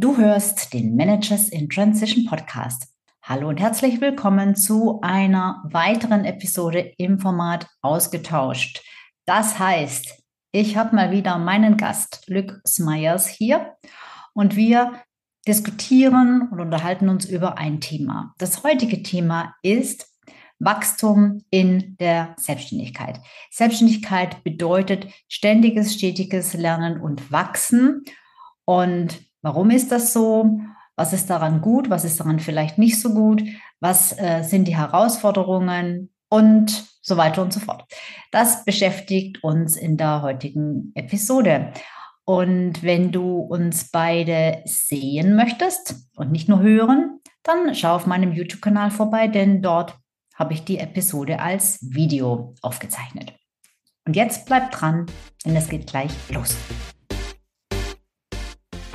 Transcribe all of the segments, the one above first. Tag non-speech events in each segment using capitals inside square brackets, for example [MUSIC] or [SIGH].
Du hörst den Managers in Transition Podcast. Hallo und herzlich willkommen zu einer weiteren Episode im Format Ausgetauscht. Das heißt, ich habe mal wieder meinen Gast Luc Smyers hier und wir diskutieren und unterhalten uns über ein Thema. Das heutige Thema ist Wachstum in der Selbstständigkeit. Selbstständigkeit bedeutet ständiges, stetiges Lernen und Wachsen. Und Warum ist das so? Was ist daran gut? Was ist daran vielleicht nicht so gut? Was äh, sind die Herausforderungen? Und so weiter und so fort. Das beschäftigt uns in der heutigen Episode. Und wenn du uns beide sehen möchtest und nicht nur hören, dann schau auf meinem YouTube-Kanal vorbei, denn dort habe ich die Episode als Video aufgezeichnet. Und jetzt bleib dran, denn es geht gleich los.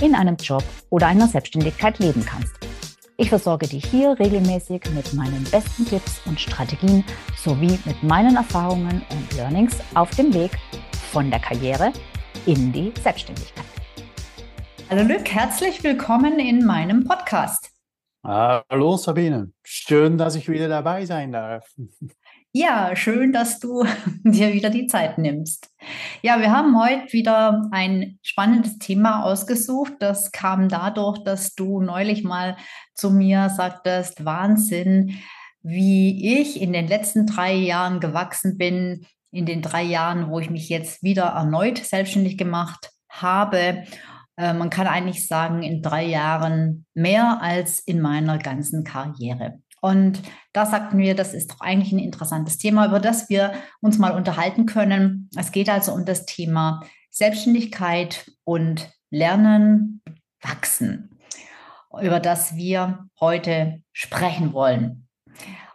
in einem Job oder einer Selbstständigkeit leben kannst. Ich versorge dich hier regelmäßig mit meinen besten Tipps und Strategien sowie mit meinen Erfahrungen und Learnings auf dem Weg von der Karriere in die Selbstständigkeit. Hallo Lück, herzlich willkommen in meinem Podcast. Hallo Sabine, schön, dass ich wieder dabei sein darf. Ja, schön, dass du [LAUGHS] dir wieder die Zeit nimmst. Ja, wir haben heute wieder ein spannendes Thema ausgesucht. Das kam dadurch, dass du neulich mal zu mir sagtest, Wahnsinn, wie ich in den letzten drei Jahren gewachsen bin, in den drei Jahren, wo ich mich jetzt wieder erneut selbstständig gemacht habe. Äh, man kann eigentlich sagen, in drei Jahren mehr als in meiner ganzen Karriere. Und da sagten wir, das ist doch eigentlich ein interessantes Thema, über das wir uns mal unterhalten können. Es geht also um das Thema Selbstständigkeit und Lernen, Wachsen, über das wir heute sprechen wollen.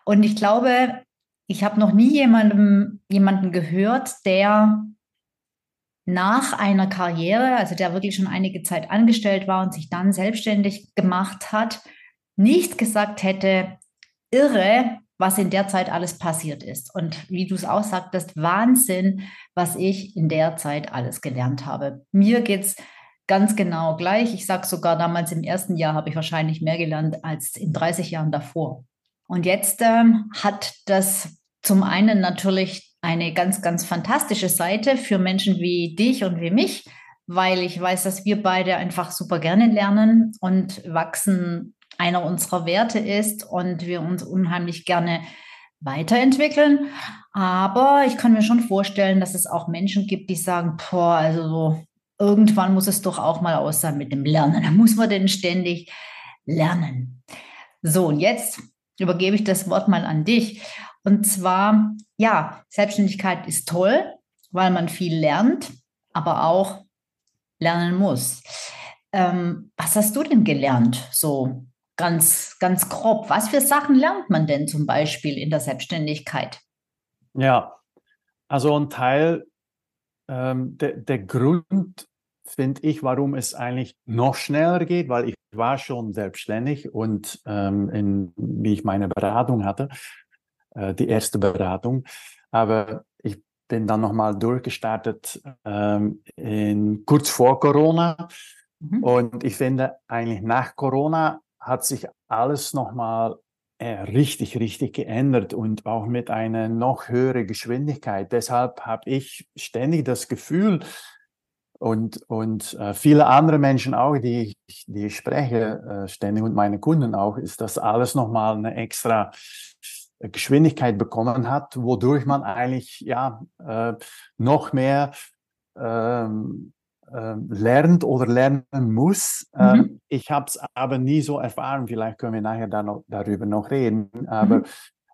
Und ich glaube, ich habe noch nie jemandem, jemanden gehört, der nach einer Karriere, also der wirklich schon einige Zeit angestellt war und sich dann selbstständig gemacht hat, nicht gesagt hätte, irre, was in der Zeit alles passiert ist. Und wie du es auch sagtest, Wahnsinn, was ich in der Zeit alles gelernt habe. Mir geht es ganz genau gleich. Ich sage sogar, damals im ersten Jahr habe ich wahrscheinlich mehr gelernt als in 30 Jahren davor. Und jetzt ähm, hat das zum einen natürlich eine ganz, ganz fantastische Seite für Menschen wie dich und wie mich, weil ich weiß, dass wir beide einfach super gerne lernen und wachsen einer unserer Werte ist und wir uns unheimlich gerne weiterentwickeln. Aber ich kann mir schon vorstellen, dass es auch Menschen gibt, die sagen, boah, also so, irgendwann muss es doch auch mal aus sein mit dem Lernen. Da muss man denn ständig lernen. So, und jetzt übergebe ich das Wort mal an dich. Und zwar, ja, Selbstständigkeit ist toll, weil man viel lernt, aber auch lernen muss. Ähm, was hast du denn gelernt so ganz, ganz grob. Was für Sachen lernt man denn zum Beispiel in der Selbstständigkeit? Ja, also ein Teil, ähm, der, der Grund, finde ich, warum es eigentlich noch schneller geht, weil ich war schon selbstständig und ähm, in, wie ich meine Beratung hatte, äh, die erste Beratung, aber ich bin dann nochmal durchgestartet ähm, in, kurz vor Corona. Mhm. Und ich finde eigentlich nach Corona hat sich alles nochmal äh, richtig, richtig geändert und auch mit einer noch höheren Geschwindigkeit. Deshalb habe ich ständig das Gefühl, und, und äh, viele andere Menschen auch, die ich, die ich spreche, äh, ständig und meine Kunden auch, ist, dass alles nochmal eine extra Geschwindigkeit bekommen hat, wodurch man eigentlich ja äh, noch mehr ähm, äh, lernt oder lernen muss. Mhm. Ähm, ich habe es aber nie so erfahren. Vielleicht können wir nachher da noch, darüber noch reden. Aber mhm.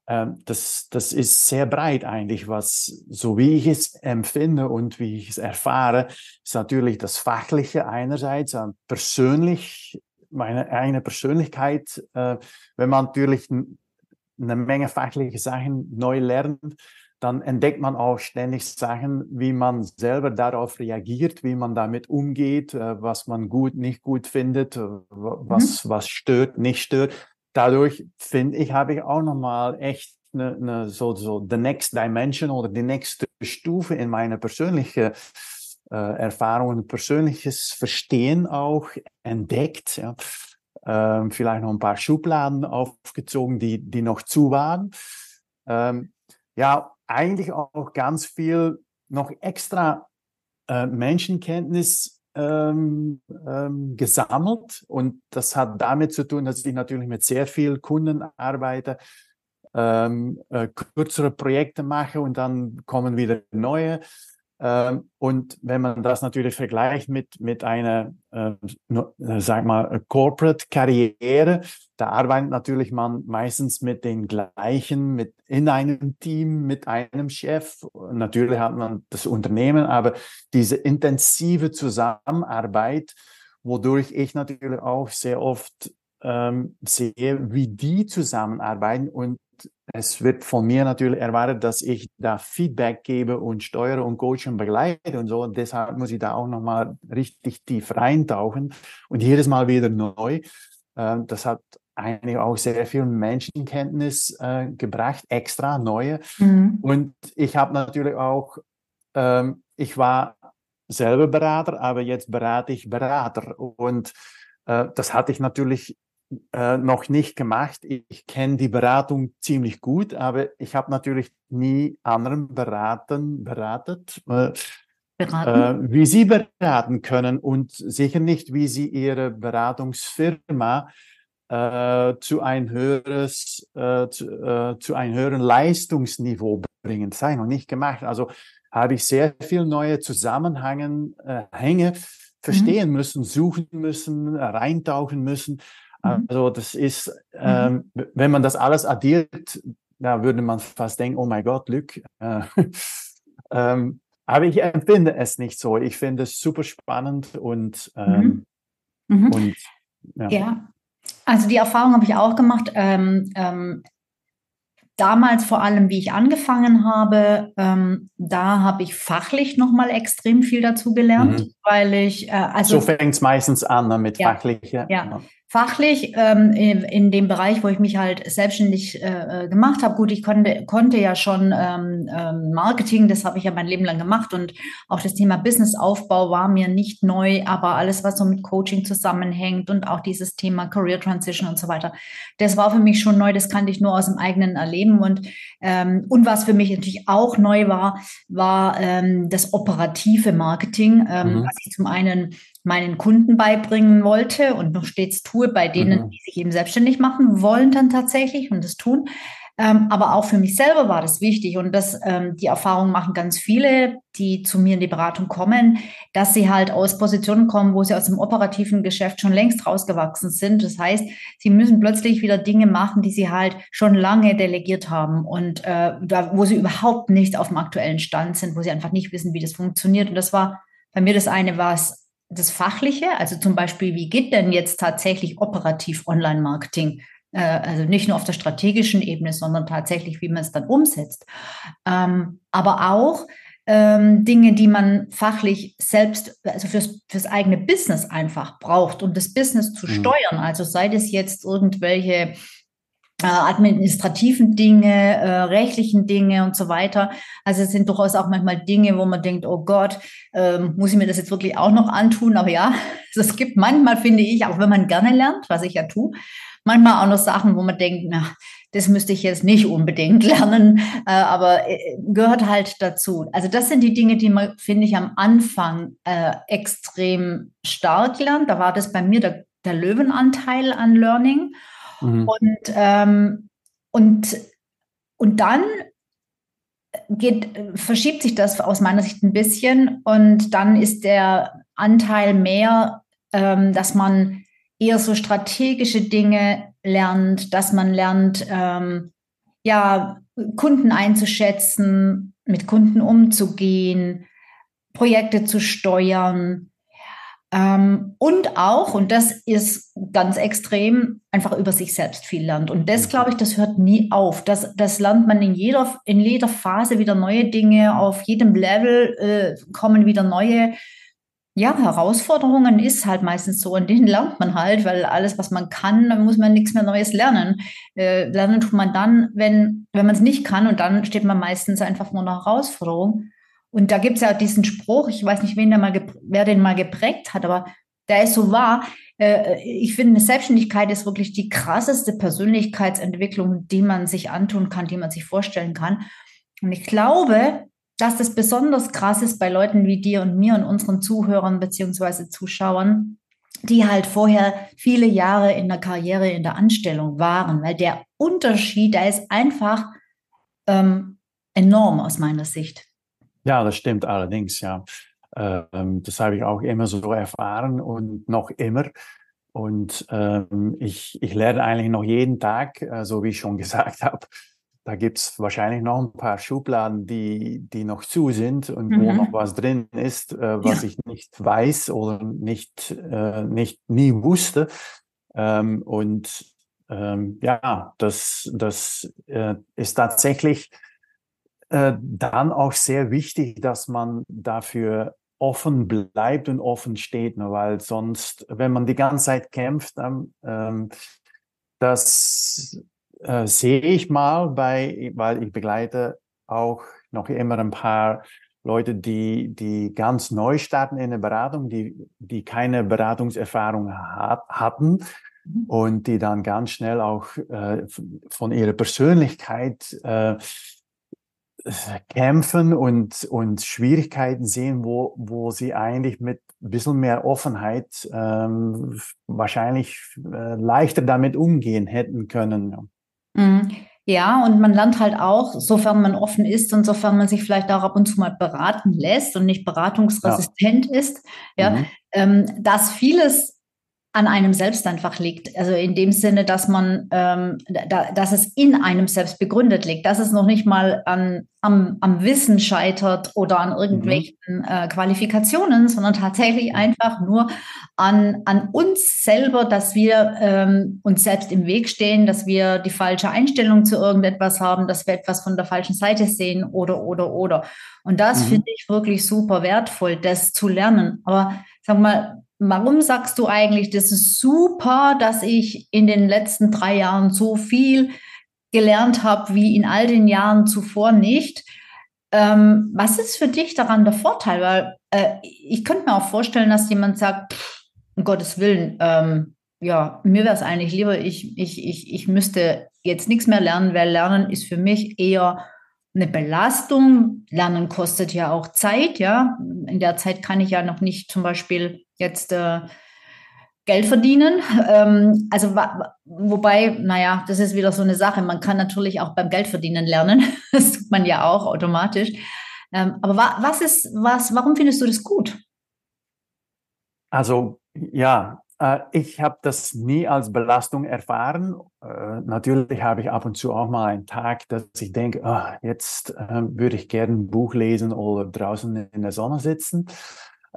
ähm, das, das ist sehr breit eigentlich, was, so wie ich es empfinde und wie ich es erfahre, ist natürlich das Fachliche einerseits, äh, persönlich meine eigene Persönlichkeit, äh, wenn man natürlich eine Menge fachliche Sachen neu lernt, dann entdeckt man auch ständig Sachen, wie man selber darauf reagiert, wie man damit umgeht, äh, was man gut, nicht gut findet, äh, was, mhm. was stört, nicht stört. Dadurch finde ich, habe ich auch nochmal echt eine, eine, so, so the next dimension oder die nächste Stufe in meiner persönlichen äh, Erfahrung und persönliches Verstehen auch entdeckt. Ja. Ähm, vielleicht noch ein paar Schubladen aufgezogen, die, die noch zu waren. Ähm, ja, eigentlich auch ganz viel noch extra äh, Menschenkenntnis ähm, ähm, gesammelt. Und das hat damit zu tun, dass ich natürlich mit sehr vielen Kunden arbeite, ähm, äh, kürzere Projekte mache und dann kommen wieder neue. Ähm, und wenn man das natürlich vergleicht mit, mit einer, äh, äh sag mal, Corporate-Karriere, da arbeitet natürlich man meistens mit den gleichen, mit in einem Team, mit einem Chef. Natürlich hat man das Unternehmen, aber diese intensive Zusammenarbeit, wodurch ich natürlich auch sehr oft ähm, sehe, wie die zusammenarbeiten und es wird von mir natürlich erwartet, dass ich da Feedback gebe und steuere und coache und begleite und so. Und deshalb muss ich da auch nochmal richtig tief reintauchen und jedes Mal wieder neu. Ähm, das hat eigentlich auch sehr viel Menschenkenntnis äh, gebracht, extra neue. Mhm. Und ich habe natürlich auch, ähm, ich war selber Berater, aber jetzt berate ich Berater. Und äh, das hatte ich natürlich äh, noch nicht gemacht. Ich kenne die Beratung ziemlich gut, aber ich habe natürlich nie anderen beraten, beratet, äh, äh, wie sie beraten können und sicher nicht, wie sie ihre Beratungsfirma äh, zu ein höheres, äh, zu, äh, zu einem höheren Leistungsniveau bringen. Das habe ich noch nicht gemacht. Also habe ich sehr viel neue Zusammenhänge Hänge mhm. verstehen mhm. müssen, suchen müssen, reintauchen müssen. Mhm. Also das ist, mhm. ähm, wenn man das alles addiert, da würde man fast denken, oh mein Gott, Glück. Äh, [LAUGHS] ähm, aber ich empfinde es nicht so. Ich finde es super spannend und, ähm, mhm. Mhm. und ja. ja. Also die Erfahrung habe ich auch gemacht. Ähm, ähm, damals vor allem, wie ich angefangen habe, ähm, da habe ich fachlich nochmal extrem viel dazu gelernt, mhm. weil ich äh, also so fängt es meistens an ne, mit ja, fachlich. Ja. ja fachlich ähm, in, in, dem Bereich, wo ich mich halt selbstständig äh, gemacht habe. Gut, ich konnte, konnte ja schon ähm, ähm, Marketing, das habe ich ja mein Leben lang gemacht und auch das Thema Businessaufbau war mir nicht neu, aber alles, was so mit Coaching zusammenhängt und auch dieses Thema Career Transition und so weiter, das war für mich schon neu, das kannte ich nur aus dem eigenen Erleben und, ähm, und was für mich natürlich auch neu war, war ähm, das operative Marketing, ähm, mhm. was ich zum einen meinen Kunden beibringen wollte und noch stets tue bei denen, mhm. die sich eben selbstständig machen wollen dann tatsächlich und das tun. Ähm, aber auch für mich selber war das wichtig und das, ähm, die Erfahrung machen ganz viele, die zu mir in die Beratung kommen, dass sie halt aus Positionen kommen, wo sie aus dem operativen Geschäft schon längst rausgewachsen sind. Das heißt, sie müssen plötzlich wieder Dinge machen, die sie halt schon lange delegiert haben und äh, wo sie überhaupt nicht auf dem aktuellen Stand sind, wo sie einfach nicht wissen, wie das funktioniert. Und das war bei mir das eine, was das Fachliche, also zum Beispiel, wie geht denn jetzt tatsächlich operativ Online-Marketing? Äh, also nicht nur auf der strategischen Ebene, sondern tatsächlich, wie man es dann umsetzt. Ähm, aber auch ähm, Dinge, die man fachlich selbst, also fürs, fürs eigene Business einfach braucht, um das Business zu mhm. steuern. Also sei das jetzt irgendwelche administrativen Dinge, äh, rechtlichen Dinge und so weiter. Also es sind durchaus auch manchmal Dinge, wo man denkt, oh Gott, ähm, muss ich mir das jetzt wirklich auch noch antun? Aber ja, [LAUGHS] es gibt manchmal, finde ich, auch wenn man gerne lernt, was ich ja tue, manchmal auch noch Sachen, wo man denkt, na, das müsste ich jetzt nicht unbedingt [LAUGHS] lernen, äh, aber äh, gehört halt dazu. Also das sind die Dinge, die man, finde ich, am Anfang äh, extrem stark lernt. Da war das bei mir der, der Löwenanteil an Learning. Mhm. Und, ähm, und, und dann geht, verschiebt sich das aus meiner Sicht ein bisschen und dann ist der Anteil mehr, ähm, dass man eher so strategische Dinge lernt, dass man lernt, ähm, ja, Kunden einzuschätzen, mit Kunden umzugehen, Projekte zu steuern, Ähm, und auch, und das ist ganz extrem, einfach über sich selbst viel lernt. Und das, mhm. glaube ich, das hört nie auf. Das, das lernt man in jeder, in jeder Phase wieder neue Dinge. Auf jedem Level äh, kommen wieder neue ja, Herausforderungen ist halt meistens so, und den lernt man halt, weil alles, was man kann, dann muss man nichts mehr Neues lernen. Äh, lernen tut man dann, wenn, wenn man es nicht kann, und dann steht man meistens einfach vor einer Herausforderung. Und da gibt es ja diesen Spruch, ich weiß nicht, wen der mal wer den mal geprägt hat, aber der ist so wahr. Äh, ich finde, eine Selbstständigkeit ist wirklich die krasseste Persönlichkeitsentwicklung, die man sich antun kann, die man sich vorstellen kann. Und ich glaube, dass das besonders krass ist bei Leuten wie dir und mir und unseren Zuhörern beziehungsweise Zuschauern, die halt vorher viele Jahre in der Karriere, in der Anstellung waren, weil der Unterschied, der ist einfach ähm, enorm aus meiner Sicht. Ja, das stimmt allerdings, ja. Ähm, das habe ich auch immer so erfahren und noch immer. Und ähm, ich, ich lerne eigentlich noch jeden Tag, äh, so wie ich schon [LAUGHS] gesagt habe. Da gibt es wahrscheinlich noch ein paar Schubladen, die, die noch zu sind und mhm. wo noch was drin ist, äh, was ja. ich nicht weiß oder nicht, äh, nicht nie wusste. Ähm, und ähm, ja, das, das äh, ist tatsächlich äh, dann auch sehr wichtig, dass man dafür offen bleibt und offen steht, ne? weil sonst, wenn man die ganze Zeit kämpft, dann, ähm, das äh, sehe ich mal bei, weil ich begleite auch noch immer ein paar Leute, die, die ganz neu starten in der Beratung, die, die keine Beratungserfahrung hat, hatten mhm. und die dann ganz schnell auch äh, von ihrer Persönlichkeit äh, kämpfen und, und Schwierigkeiten sehen, wo, wo sie eigentlich mit ein bisschen mehr Offenheit ähm, wahrscheinlich äh, leichter damit umgehen hätten können. Mhm. Ja, und man lernt halt auch, sofern man offen ist und sofern man sich vielleicht auch ab und zu mal beraten lässt und nicht beratungsresistent ja. ist, ja, mhm. ähm, dass vieles an einem selbst einfach liegt. Also in dem Sinne, dass man, ähm, da, dass es in einem selbst begründet liegt, dass es noch nicht mal an, am, am Wissen scheitert oder an irgendwelchen mhm. äh, Qualifikationen, sondern tatsächlich einfach nur an, an uns selber, dass wir ähm, uns selbst im Weg stehen, dass wir die falsche Einstellung zu irgendetwas haben, dass wir etwas von der falschen Seite sehen oder, oder, oder. Und das mhm. finde ich wirklich super wertvoll, das zu lernen. Aber sag mal, Warum sagst du eigentlich, das ist super, dass ich in den letzten drei Jahren so viel gelernt habe wie in all den Jahren zuvor nicht? Ähm, was ist für dich daran der Vorteil? Weil äh, ich könnte mir auch vorstellen, dass jemand sagt, pff, um Gottes Willen, ähm, ja, mir wäre es eigentlich lieber, ich, ich, ich, ich müsste jetzt nichts mehr lernen, weil Lernen ist für mich eher eine Belastung. Lernen kostet ja auch Zeit, ja. In der Zeit kann ich ja noch nicht zum Beispiel jetzt äh, Geld verdienen. Ähm, also wobei, naja, das ist wieder so eine Sache. Man kann natürlich auch beim Geldverdienen lernen. [LAUGHS] Das tut man ja auch automatisch. Ähm, aber wa was ist, was, warum findest du das gut? Also ja, äh, ich habe das nie als Belastung erfahren. Äh, natürlich habe ich ab und zu auch mal einen Tag, dass ich denke, oh, jetzt äh, würde ich gerne ein Buch lesen oder draußen in der Sonne sitzen.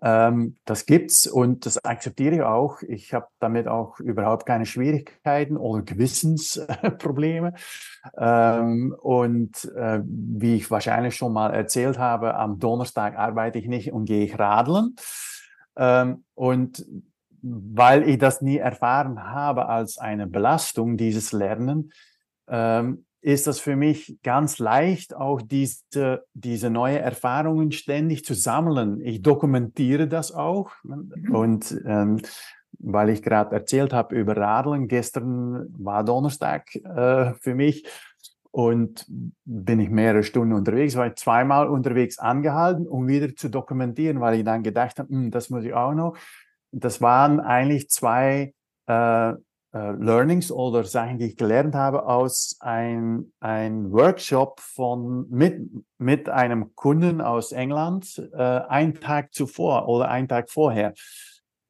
Ähm, das gibt's und das akzeptiere ich auch. Ich habe damit auch überhaupt keine Schwierigkeiten oder Gewissensprobleme. Ähm, und äh, wie ich wahrscheinlich schon mal erzählt habe, am Donnerstag arbeite ich nicht und gehe ich radeln. Ähm, und weil ich das nie erfahren habe als eine Belastung, dieses Lernen, ähm, ist das für mich ganz leicht, auch diese, diese neue Erfahrungen ständig zu sammeln. Ich dokumentiere das auch. Mhm. Und ähm, weil ich gerade erzählt habe über Radeln, gestern war Donnerstag äh, für mich und bin ich mehrere Stunden unterwegs, war ich zweimal unterwegs angehalten, um wieder zu dokumentieren, weil ich dann gedacht habe, hm, das muss ich auch noch. Das waren eigentlich zwei äh, Learnings oder Sachen, die ich gelernt habe aus ein, ein Workshop von, mit, mit einem Kunden aus England, äh, einen Tag zuvor oder einen Tag vorher.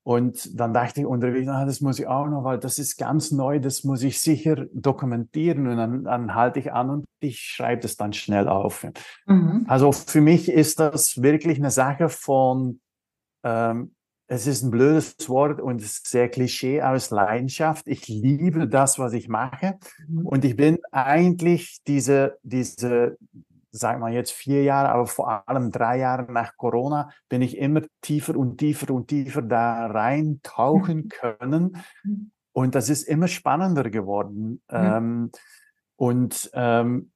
Und dann dachte ich unterwegs, ah, das muss ich auch noch, weil das ist ganz neu, das muss ich sicher dokumentieren. Und dann, dann halte ich an und ich schreibe das dann schnell auf. Mhm. Also für mich ist das wirklich eine Sache von, ähm, es ist ein blödes Wort und es ist sehr Klischee aus Leidenschaft. Ich liebe das, was ich mache. Mhm. Und ich bin eigentlich diese, diese, sag mal jetzt vier Jahre, aber vor allem drei Jahre nach Corona, bin ich immer tiefer und tiefer und tiefer da reintauchen mhm. können. Mhm. Und das ist immer spannender geworden. Mhm. Ähm, und ähm,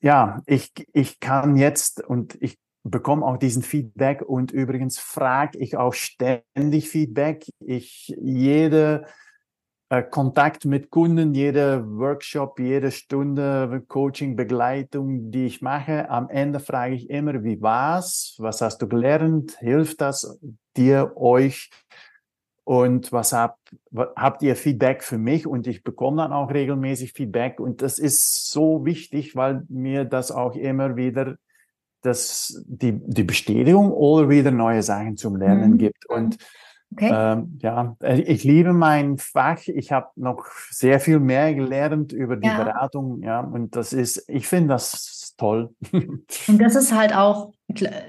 ja, ich, ich kann jetzt und ich bekomme auch diesen Feedback und übrigens frage ich auch ständig Feedback. Ich jede äh, Kontakt mit Kunden, jeder Workshop, jede Stunde Coaching, Begleitung, die ich mache, am Ende frage ich immer, wie war's? Was hast du gelernt? Hilft das dir, euch? Und was habt, habt ihr Feedback für mich? Und ich bekomme dann auch regelmäßig Feedback. Und das ist so wichtig, weil mir das auch immer wieder das, die, die Bestätigung oder wieder neue Sachen zum Lernen mhm. gibt. Und okay. ähm, ja, äh, ich liebe mein Fach. Ich habe noch sehr viel mehr gelernt über die ja. Beratung. Ja, und das ist, ich finde das toll. [LAUGHS] Und das ist halt auch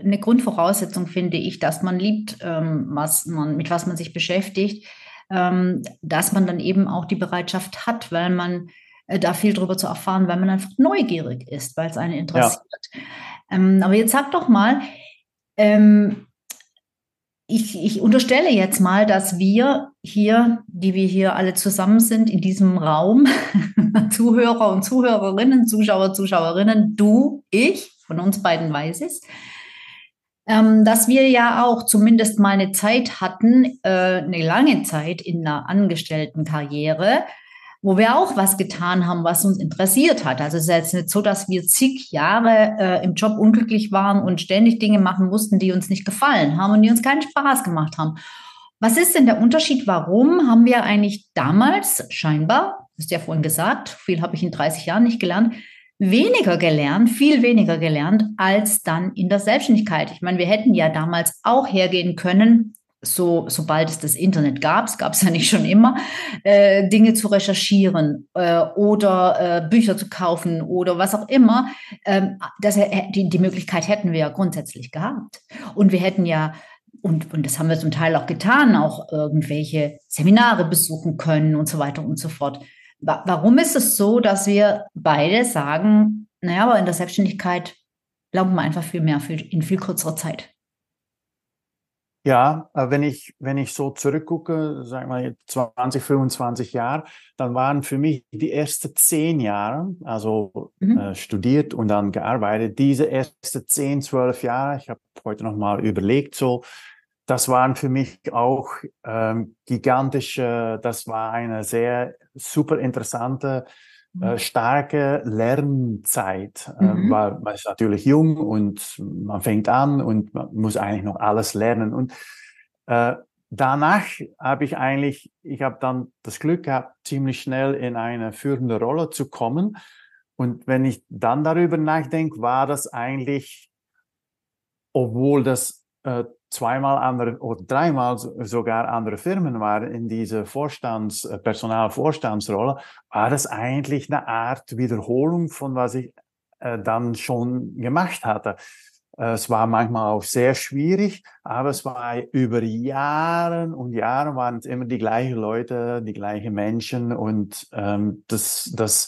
eine Grundvoraussetzung, finde ich, dass man liebt, ähm, was man, mit was man sich beschäftigt, ähm, dass man dann eben auch die Bereitschaft hat, weil man äh, da viel drüber zu erfahren, weil man einfach neugierig ist, weil es einen interessiert. Ja. Ähm, aber jetzt sag doch mal, ähm, ich, ich, unterstelle jetzt mal, dass wir hier, die wir hier alle zusammen sind, in diesem Raum, [LAUGHS] Zuhörer und Zuhörerinnen, Zuschauer, Zuschauerinnen, du, ich, von uns beiden weiß es, ähm, dass wir ja auch zumindest mal eine Zeit hatten, äh, eine lange Zeit in einer Angestelltenkarriere, wo wir auch was getan haben, was uns interessiert hat. Also es ist jetzt nicht so, dass wir zig Jahre äh, im Job unglücklich waren und ständig Dinge machen mussten, die uns nicht gefallen haben und die uns keinen Spaß gemacht haben. Was ist denn der Unterschied? Warum haben wir eigentlich damals scheinbar, hast du ja vorhin gesagt, viel habe ich in 30 Jahren nicht gelernt, weniger gelernt, viel weniger gelernt als dann in der Selbstständigkeit. Ich meine, wir hätten ja damals auch hergehen können so, sobald es das Internet gab, es gab es ja nicht schon immer, äh, Dinge zu recherchieren äh, oder äh, Bücher zu kaufen oder was auch immer, ähm, das, die, die Möglichkeit hätten wir ja grundsätzlich gehabt. Und wir hätten ja, und, und das haben wir zum Teil auch getan, auch irgendwelche Seminare besuchen können und so weiter und so fort. Warum ist es so, dass wir beide sagen, naja, aber in der Selbstständigkeit glauben wir einfach viel mehr in viel kürzerer Zeit? Ja, wenn ich, wenn ich so zurückgucke, sagen wir 20, 25 Jahre, dann waren für mich die ersten zehn Jahre, also mhm. äh, studiert und dann gearbeitet, diese ersten zehn, zwölf Jahre, ich habe heute nochmal überlegt, so, das waren für mich auch ähm, gigantische, das war eine sehr super interessante äh, mhm. starke Lernzeit, äh, mhm. weil man ist natürlich jung und man fängt an und man muss eigentlich noch alles lernen. Und äh, danach habe ich eigentlich, ich habe dann das Glück gehabt, ziemlich schnell in eine führende Rolle zu kommen. Und wenn ich dann darüber nachdenke, war das eigentlich, obwohl das äh, zweimal andere oder dreimal sogar andere Firmen waren in diese Vorstands, äh, Personalvorstandsrolle, war das eigentlich eine Art Wiederholung von was ich äh, dann schon gemacht hatte. Äh, es war manchmal auch sehr schwierig, aber es war über Jahre und Jahre waren es immer die gleichen Leute, die gleichen Menschen und ähm, das, das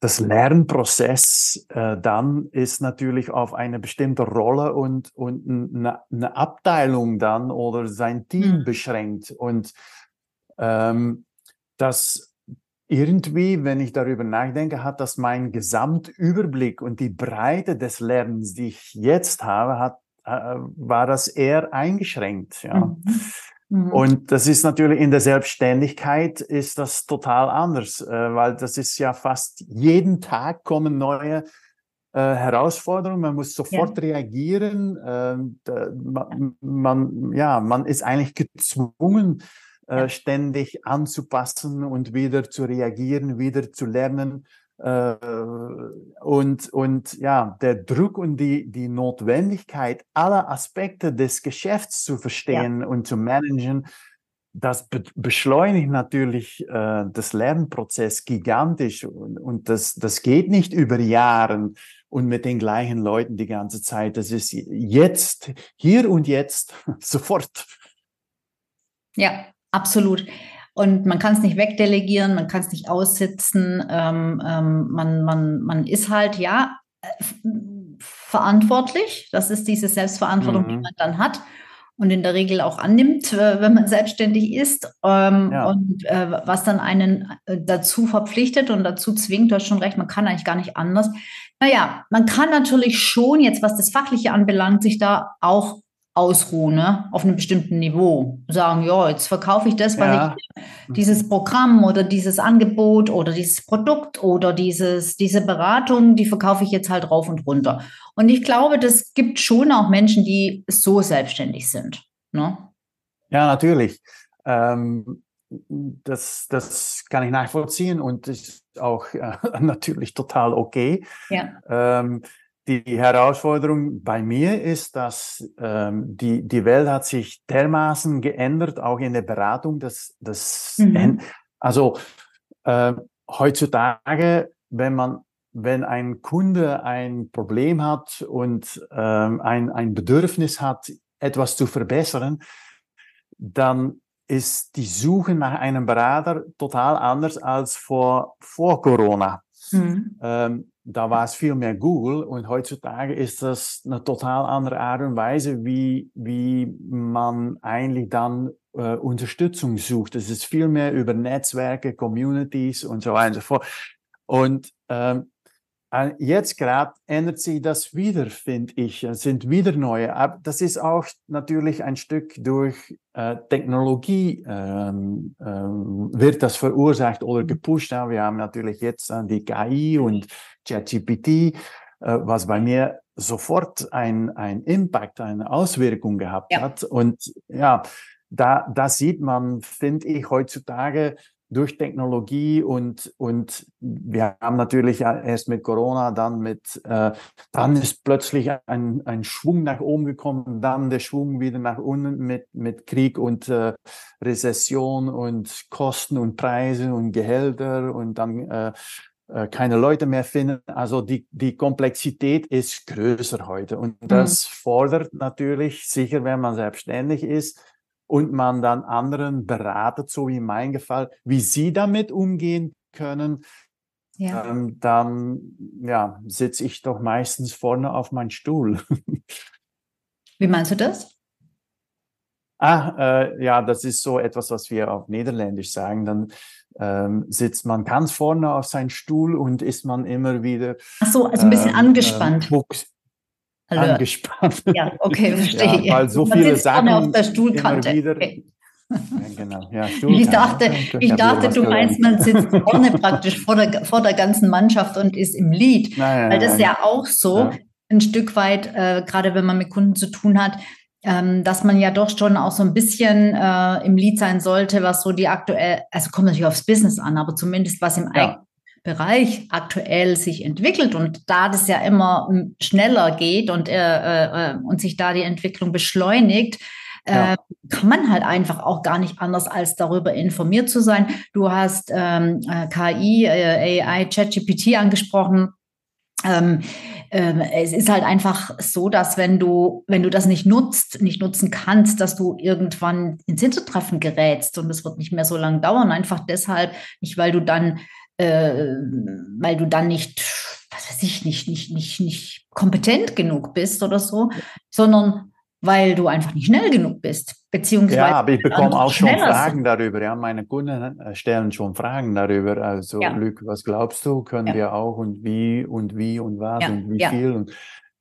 das Lernprozess äh, dann ist natürlich auf eine bestimmte Rolle und, und eine, eine Abteilung dann oder sein Team mhm. beschränkt. Und ähm, das irgendwie, wenn ich darüber nachdenke, hat das mein Gesamtüberblick und die Breite des Lernens, die ich jetzt habe, hat, äh, war das eher eingeschränkt. Ja. Mhm. Mhm. Und das ist natürlich in der Selbstständigkeit ist das total anders, äh, weil das ist ja fast jeden Tag kommen neue äh, Herausforderungen. Man muss sofort ja. reagieren. Äh, man, man, ja, man ist eigentlich gezwungen, äh, ständig anzupassen und wieder zu reagieren, wieder zu lernen. Äh, und, und ja, der Druck und die, die Notwendigkeit, alle Aspekte des Geschäfts zu verstehen ja. und zu managen, das be beschleunigt natürlich äh, das Lernprozess gigantisch und, und das, das geht nicht über Jahre und mit den gleichen Leuten die ganze Zeit. Das ist jetzt, hier und jetzt, [LAUGHS] sofort. Ja, absolut. Und man kann es nicht wegdelegieren, man kann es nicht aussitzen. Ähm, ähm, man, man, man ist halt, ja, verantwortlich. Das ist diese Selbstverantwortung, mhm. die man dann hat und in der Regel auch annimmt, äh, wenn man [LAUGHS] selbstständig ist. Ähm, ja. Und äh, was dann einen äh, dazu verpflichtet und dazu zwingt, du hast schon recht, man kann eigentlich gar nicht anders. Naja, man kann natürlich schon jetzt, was das Fachliche anbelangt, sich da auch ausruhen, ne? auf einem bestimmten Niveau. Sagen, ja, jetzt verkaufe ich das, weil ja. ich dieses Programm oder dieses Angebot oder dieses Produkt oder dieses, diese Beratung, die verkaufe ich jetzt halt rauf und runter. Und ich glaube, das gibt schon auch Menschen, die so selbstständig sind. Ne? Ja, natürlich. Ähm, das, das kann ich nachvollziehen und ist auch äh, [LAUGHS] natürlich total okay. Ja. Ähm, die Herausforderung bei mir ist, dass ähm, die, die Welt hat sich dermaßen geändert, auch in der Beratung, dass das, mhm. also äh, heutzutage, wenn man, wenn ein Kunde ein Problem hat und ähm, ein, ein Bedürfnis hat, etwas zu verbessern, dann ist die Suche nach einem Berater total anders als vor, vor Corona. Mhm. Ähm, da war es viel mehr Google und heutzutage ist das eine total andere Art und Weise, wie, wie man eigentlich dann äh, Unterstützung sucht. Es ist viel mehr über Netzwerke, Communities und so weiter und so fort. Und ähm, äh, jetzt gerade ändert sich das wieder, finde ich. Es sind wieder neue. Das ist auch natürlich ein Stück durch äh, Technologie ähm, ähm, wird das verursacht oder gepusht. Ja, wir haben natürlich jetzt äh, die KI und ChatGPT, äh, was bei mir sofort ein, ein Impact, eine Auswirkung gehabt ja. hat. Und ja, da, da sieht man, finde ich, heutzutage, durch Technologie und, und wir haben natürlich erst mit Corona, dann mit, äh, dann ist plötzlich ein, ein Schwung nach oben gekommen, dann der Schwung wieder nach unten mit, mit Krieg und äh, Rezession und Kosten und Preise und Gehälter und dann äh, äh keine Leute mehr finden. Also die, die Komplexität ist größer heute und mhm. das mhm. fordert natürlich, sicher wenn man selbstständig ist, und man dann anderen beratet, so wie in meinem Fall, wie sie damit umgehen können, ja. ähm, dann ja, sitze ich doch meistens vorne auf meinem Stuhl. [LAUGHS] wie meinst du das? Ah, äh, ja, das ist so etwas, was wir auf Niederländisch sagen. Dann ähm, sitzt man ganz vorne auf seinem Stuhl und ist man immer wieder. Ach so, also ein bisschen ähm, angespannt. Äh, Hallo. angespannt. Ja, okay, [LAUGHS] verstehe. Ja, weil so Man viele Sachen auf der Stuhlkante. Wieder, okay. Ja, genau. Ja, [LAUGHS] ich dachte, ich dachte du meinst, man sitzt vorne praktisch vor der, vor der ganzen Mannschaft und ist im Lied. Weil das ist ja auch so ein Stück weit, äh, gerade wenn man mit Kunden zu tun hat, ähm, dass man ja doch schon auch so ein bisschen äh, im Lied sein sollte, was so die aktuell, also kommt natürlich aufs Business an, aber zumindest was im ja. Bereich aktuell sich entwickelt und da das ja immer schneller geht und, äh, äh, und sich da die Entwicklung beschleunigt, ja. äh, kann man halt einfach auch gar nicht anders als darüber informiert zu sein. Du hast ähm, äh, KI, äh, AI, ChatGPT angesprochen. Ähm, es ist halt einfach so, dass wenn du, wenn du das nicht nutzt, nicht nutzen kannst, dass du irgendwann ins Hintertreffen gerätst und es wird nicht mehr so lange dauern. Einfach deshalb, nicht weil du dann äh, weil du dann nicht, was weiß ich, nicht, nicht, nicht, nicht kompetent genug bist oder so, sondern weil du einfach nicht schnell genug bist. Beziehungsweise ja, aber ich bekomme auch schon Fragen sind. darüber. Ja, meine Kunden äh, stellen schon Fragen darüber. Also, ja. Luc, was glaubst du? Können ja. wir auch und wie und wie und was ja. und wie viel? Und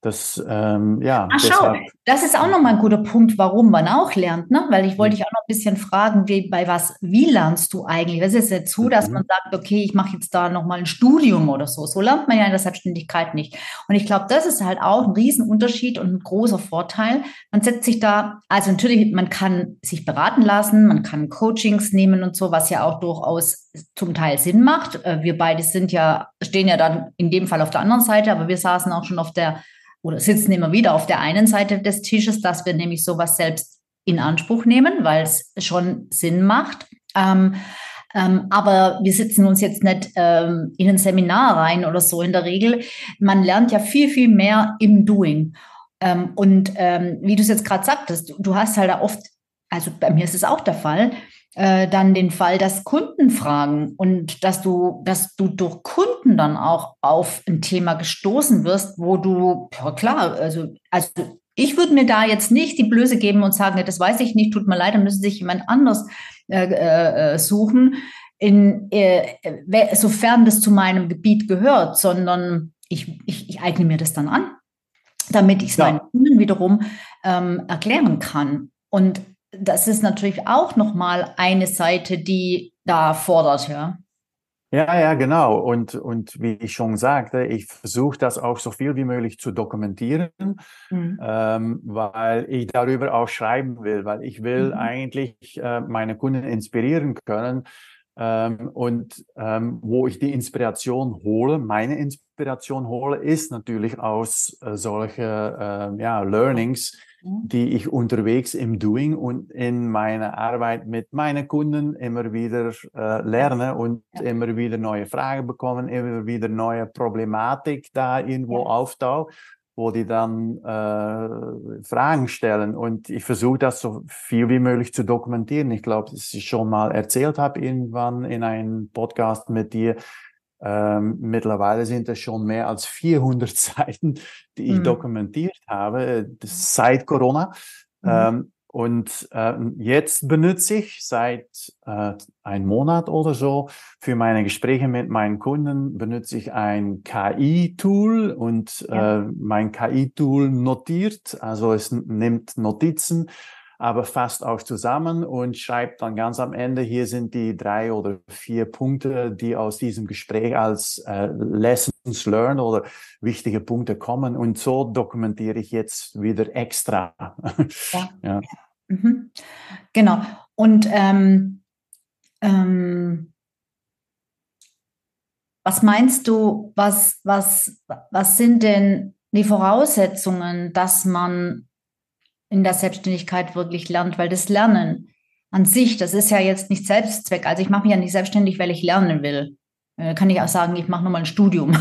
das, ähm, ja. Ach, schau, das ist auch nochmal ein guter Punkt, warum man auch lernt, ne? Weil ich wollte mhm. dich auch noch ein bisschen fragen, wie, bei was, wie lernst du eigentlich? Das ist jetzt so, dass mhm. man sagt, okay, ich mache jetzt da nochmal ein Studium oder so. So lernt man ja in der Selbstständigkeit nicht. Und ich glaube, das ist halt auch ein Riesenunterschied und ein großer Vorteil. Man setzt sich da, also natürlich, man kann sich beraten lassen, man kann Coachings nehmen und so, was ja auch durchaus zum Teil Sinn macht. Äh, wir beide sind ja, stehen ja dann in dem Fall auf der anderen Seite, aber wir saßen auch schon auf der oder sitzen immer wieder auf der einen Seite des Tisches, dass wir nämlich sowas selbst in Anspruch nehmen, weil es schon Sinn macht. Ähm, ähm, aber wir sitzen uns jetzt nicht ähm, in ein Seminar rein oder so in der Regel. Man lernt ja viel, viel mehr im Doing. Ähm, und ähm, wie du es jetzt gerade sagtest, du, du hast halt oft also bei mir ist es auch der Fall, äh, dann den Fall, dass Kunden fragen und dass du, dass du durch Kunden dann auch auf ein Thema gestoßen wirst, wo du, ja klar, also, also ich würde mir da jetzt nicht die Blöße geben und sagen, das weiß ich nicht, tut mir leid, dann müssen sich jemand anders äh, äh, suchen, in, äh, sofern das zu meinem Gebiet gehört, sondern ich, ich, ich eigne mir das dann an, damit ich es ja. meinen Kunden wiederum ähm, erklären kann. Und das ist natürlich auch nochmal eine Seite, die da fordert, ja. Ja, ja, genau. Und, und wie ich schon sagte, ich versuche das auch so viel wie möglich zu dokumentieren, mhm. ähm, weil ich darüber auch schreiben will, weil ich will mhm. eigentlich äh, meine Kunden inspirieren können. Ähm, und ähm, wo ich die Inspiration hole, meine Inspiration hole, ist natürlich aus äh, solche äh, ja, Learnings. Die ich unterwegs im Doing und in meiner Arbeit mit meinen Kunden immer wieder äh, lerne und ja. immer wieder neue Fragen bekommen, immer wieder neue Problematik da irgendwo ja. auftaucht, wo die dann äh, Fragen stellen. Und ich versuche das so viel wie möglich zu dokumentieren. Ich glaube, dass ich schon mal erzählt habe irgendwann in einem Podcast mit dir, ähm, mittlerweile sind es schon mehr als 400 [LAUGHS] Seiten, die ich mhm. dokumentiert habe seit Corona. Mhm. Ähm, und äh, jetzt benutze ich seit äh, einem Monat oder so für meine Gespräche mit meinen Kunden benutze ich ein KI-Tool und ja. äh, mein KI-Tool notiert, also es nimmt Notizen aber fasst auch zusammen und schreibt dann ganz am Ende, hier sind die drei oder vier Punkte, die aus diesem Gespräch als äh, Lessons learned oder wichtige Punkte kommen. Und so dokumentiere ich jetzt wieder extra. Ja. [LAUGHS] ja. Mhm. Genau. Und ähm, ähm, was meinst du, was, was, was sind denn die Voraussetzungen, dass man in der Selbstständigkeit wirklich lernt, weil das Lernen an sich, das ist ja jetzt nicht Selbstzweck. Also ich mache mich ja nicht selbstständig, weil ich lernen will. Äh, kann ich auch sagen, ich mache nochmal ein Studium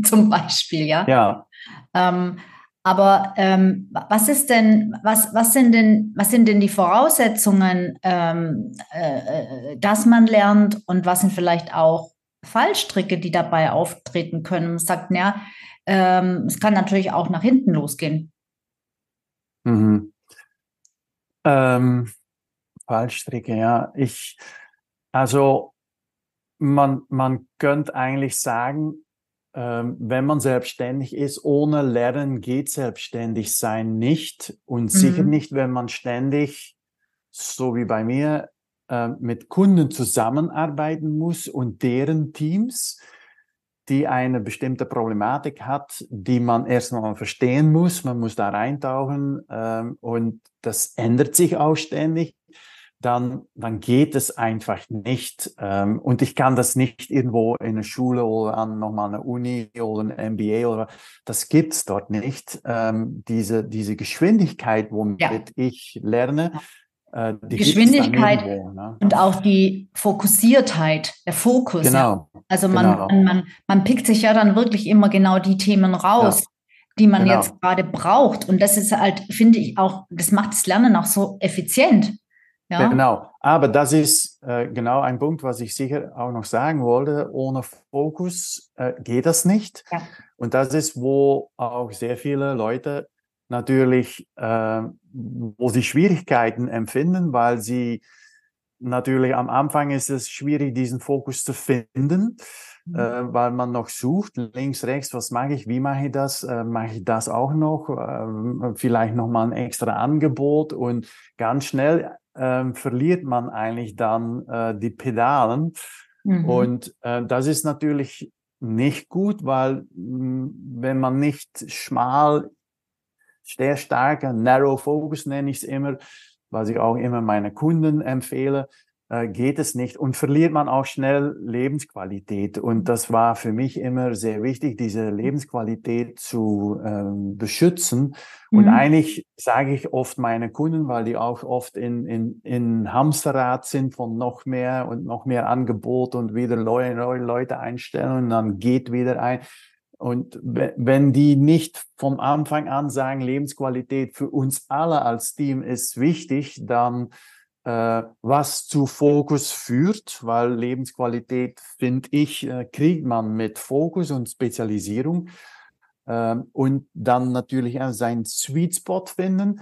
[LAUGHS] zum Beispiel, ja. Ja. Ähm, aber ähm, was ist denn, was, was sind denn, was sind denn die Voraussetzungen, ähm, äh, äh dass man lernt und was sind vielleicht auch Fallstricke, die dabei auftreten können? Man sagt, ja, ähm, es kann natürlich auch nach hinten losgehen. Mhm. Ähm, Fallstricke, ja. Ich, also man, man könnte eigentlich sagen, ähm, wenn man selbstständig ist, ohne Lernen geht selbstständig sein nicht und mhm. sicher nicht, wenn man ständig, so wie bei mir, äh, mit Kunden zusammenarbeiten muss und deren Teams die eine bestimmte Problematik hat, die man erstmal verstehen muss. Man muss da reintauchen ähm, und das ändert sich auch ständig. Dann, dann geht es einfach nicht. Ähm, und ich kann das nicht irgendwo in einer Schule oder an nochmal einer Uni oder ein MBA oder das gibt's dort nicht. Ähm, diese, diese Geschwindigkeit, womit ja. ich lerne, äh, die Geschwindigkeit irgendwo, ne? und auch die Fokussiertheit, der Fokus. Genau. Ja. Also man, genau. man, man, man, pickt sich ja dann wirklich immer genau die Themen raus, ja. die man genau. jetzt gerade braucht. Und das ist halt, finde ich auch, das macht das Lernen auch so effizient. Ja? Genau. Aber das ist äh, genau ein Punkt, was ich sicher auch noch sagen wollte. Ohne Fokus äh, geht das nicht. Ja. Und das ist, wo auch sehr viele Leute natürlich, äh, wo sie Schwierigkeiten empfinden, weil sie natürlich am Anfang ist es schwierig, diesen Fokus zu finden, mhm. äh, weil man noch sucht, links, rechts, was mache ich, wie mache ich das, äh, mache ich das auch noch, äh, vielleicht nochmal ein extra Angebot und ganz schnell äh, verliert man eigentlich dann äh, die Pedalen. Mhm. Und äh, das ist natürlich nicht gut, weil mh, wenn man nicht schmal sehr starker Narrow Focus nenne ich es immer, was ich auch immer meine Kunden empfehle, äh, geht es nicht und verliert man auch schnell Lebensqualität. Und das war für mich immer sehr wichtig, diese Lebensqualität zu ähm, beschützen. Und mhm. eigentlich sage ich oft meine Kunden, weil die auch oft in, in, in Hamsterrad sind von noch mehr und noch mehr Angebot und wieder neue, neue Leute einstellen und dann geht wieder ein und wenn die nicht vom Anfang an sagen, Lebensqualität für uns alle als Team ist wichtig, dann äh, was zu Fokus führt, weil Lebensqualität, finde ich, äh, kriegt man mit Fokus und Spezialisierung. Äh, und dann natürlich auch seinen Sweet Spot finden.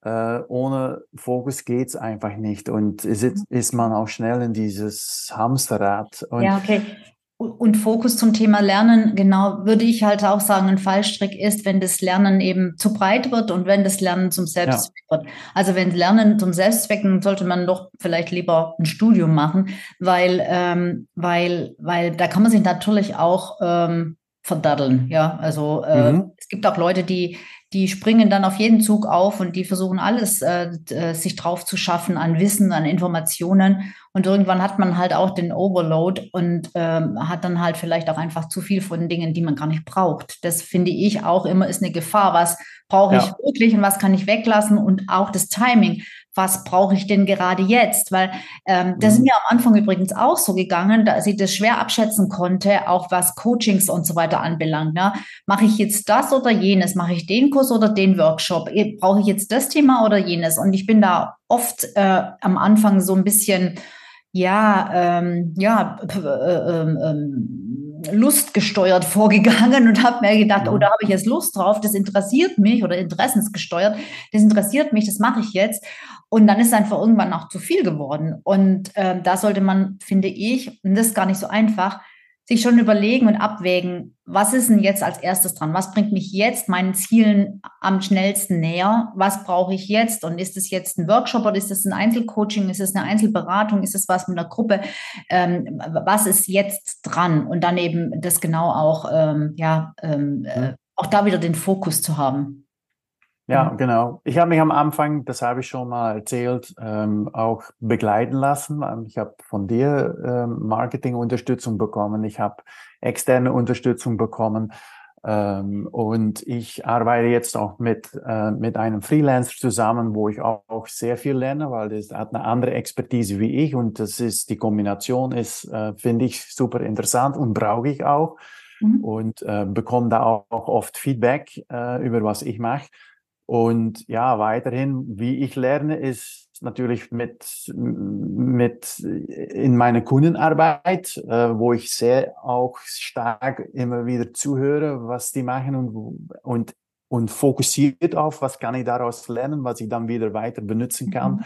Äh, ohne Fokus geht's einfach nicht. Und ist, ist man auch schnell in dieses Hamsterrad. Und ja, okay. Und Fokus zum Thema Lernen, genau, würde ich halt auch sagen, ein Fallstrick ist, wenn das Lernen eben zu breit wird und wenn das Lernen zum Selbstzweck ja. wird. Also wenn Lernen zum Selbstzweck, dann sollte man doch vielleicht lieber ein Studium machen, weil, ähm, weil, weil da kann man sich natürlich auch ähm, verdaddeln. Ja, also äh, mhm. es gibt auch Leute, die, die springen dann auf jeden Zug auf und die versuchen alles äh, äh, sich drauf zu schaffen an Wissen, an Informationen. Und irgendwann hat man halt auch den Overload und ähm, hat dann halt vielleicht auch einfach zu viel von Dingen, die man gar nicht braucht. Das finde ich auch immer ist eine Gefahr. Was brauche ich ja. wirklich und was kann ich weglassen? Und auch das Timing was brauche ich denn gerade jetzt? Weil ähm, das ist mhm. mir am Anfang übrigens auch so gegangen, dass ich das schwer abschätzen konnte, auch was Coachings und so weiter anbelangt. Ne? Mache ich jetzt das oder jenes? Mache ich den Kurs oder den Workshop? Brauche ich jetzt das Thema oder jenes? Und ich bin da oft äh, am Anfang so ein bisschen, ja, ähm, ja, äh, ähm, ähm, lustgesteuert [LAUGHS] vorgegangen und habe mir gedacht, oh, da habe ich jetzt Lust drauf, das interessiert mich oder interessensgesteuert, das interessiert mich, das mache ich jetzt. Und dann ist es einfach irgendwann auch zu viel geworden. Und äh, da sollte man, finde ich, und das ist gar nicht so einfach, sich schon überlegen und abwägen, was ist denn jetzt als erstes dran? Was bringt mich jetzt meinen Zielen am schnellsten näher? Was brauche ich jetzt? Und ist es jetzt ein Workshop oder ist es ein Einzelcoaching? Ist es eine Einzelberatung? Ist es was mit einer Gruppe? Ähm, was ist jetzt dran? Und dann eben das genau auch, ähm, ja, ähm, äh, auch da wieder den Fokus zu haben. Ja, mhm. genau. Ich habe mich am Anfang, das habe ich schon mal erzählt, ähm, auch begleiten lassen. Ähm, ich habe von dir ähm, Marketingunterstützung bekommen. Ich habe externe Unterstützung bekommen. Ähm, und ich arbeite jetzt auch mit, äh, mit einem Freelancer zusammen, wo ich auch, auch sehr viel lerne, weil das hat eine andere Expertise wie ich. Und das ist, die Kombination ist, äh, finde ich, super interessant und brauche ich auch. Mhm. Und äh, bekomme da auch, auch oft Feedback äh, über was ich mache. Und ja, weiterhin, wie ich lerne, ist natürlich mit, mit in meiner Kundenarbeit, äh, wo ich sehr auch stark immer wieder zuhöre, was die machen und, und, und fokussiert auf, was kann ich daraus lernen, was ich dann wieder weiter benutzen kann. Mhm.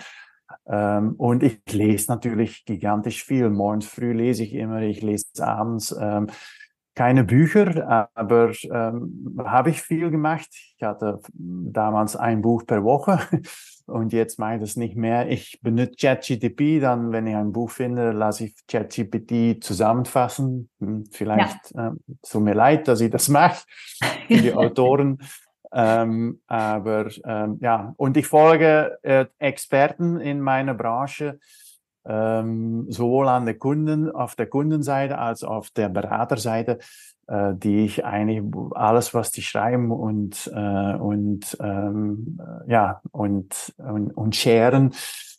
Ähm, und ich lese natürlich gigantisch viel. Morgens früh lese ich immer, ich lese abends. Ähm, keine Bücher, aber ähm, habe ich viel gemacht. Ich hatte damals ein Buch per Woche [LAUGHS] und jetzt mache ich das nicht mehr. Ich benutze ChatGPT, dann, wenn ich ein Buch finde, lasse ich ChatGPT zusammenfassen. Hm, vielleicht ja. äh, so mir leid, dass ich das mache [LAUGHS] für die Autoren. Ähm, aber ähm, ja, und ich folge äh, Experten in meiner Branche ähm, sowohl an der Kunden, auf der Kundenseite als auch auf der Beraterseite, äh, die ich eigentlich alles, was die schreiben und, äh, und ähm, äh, ja, und, und, und sharen.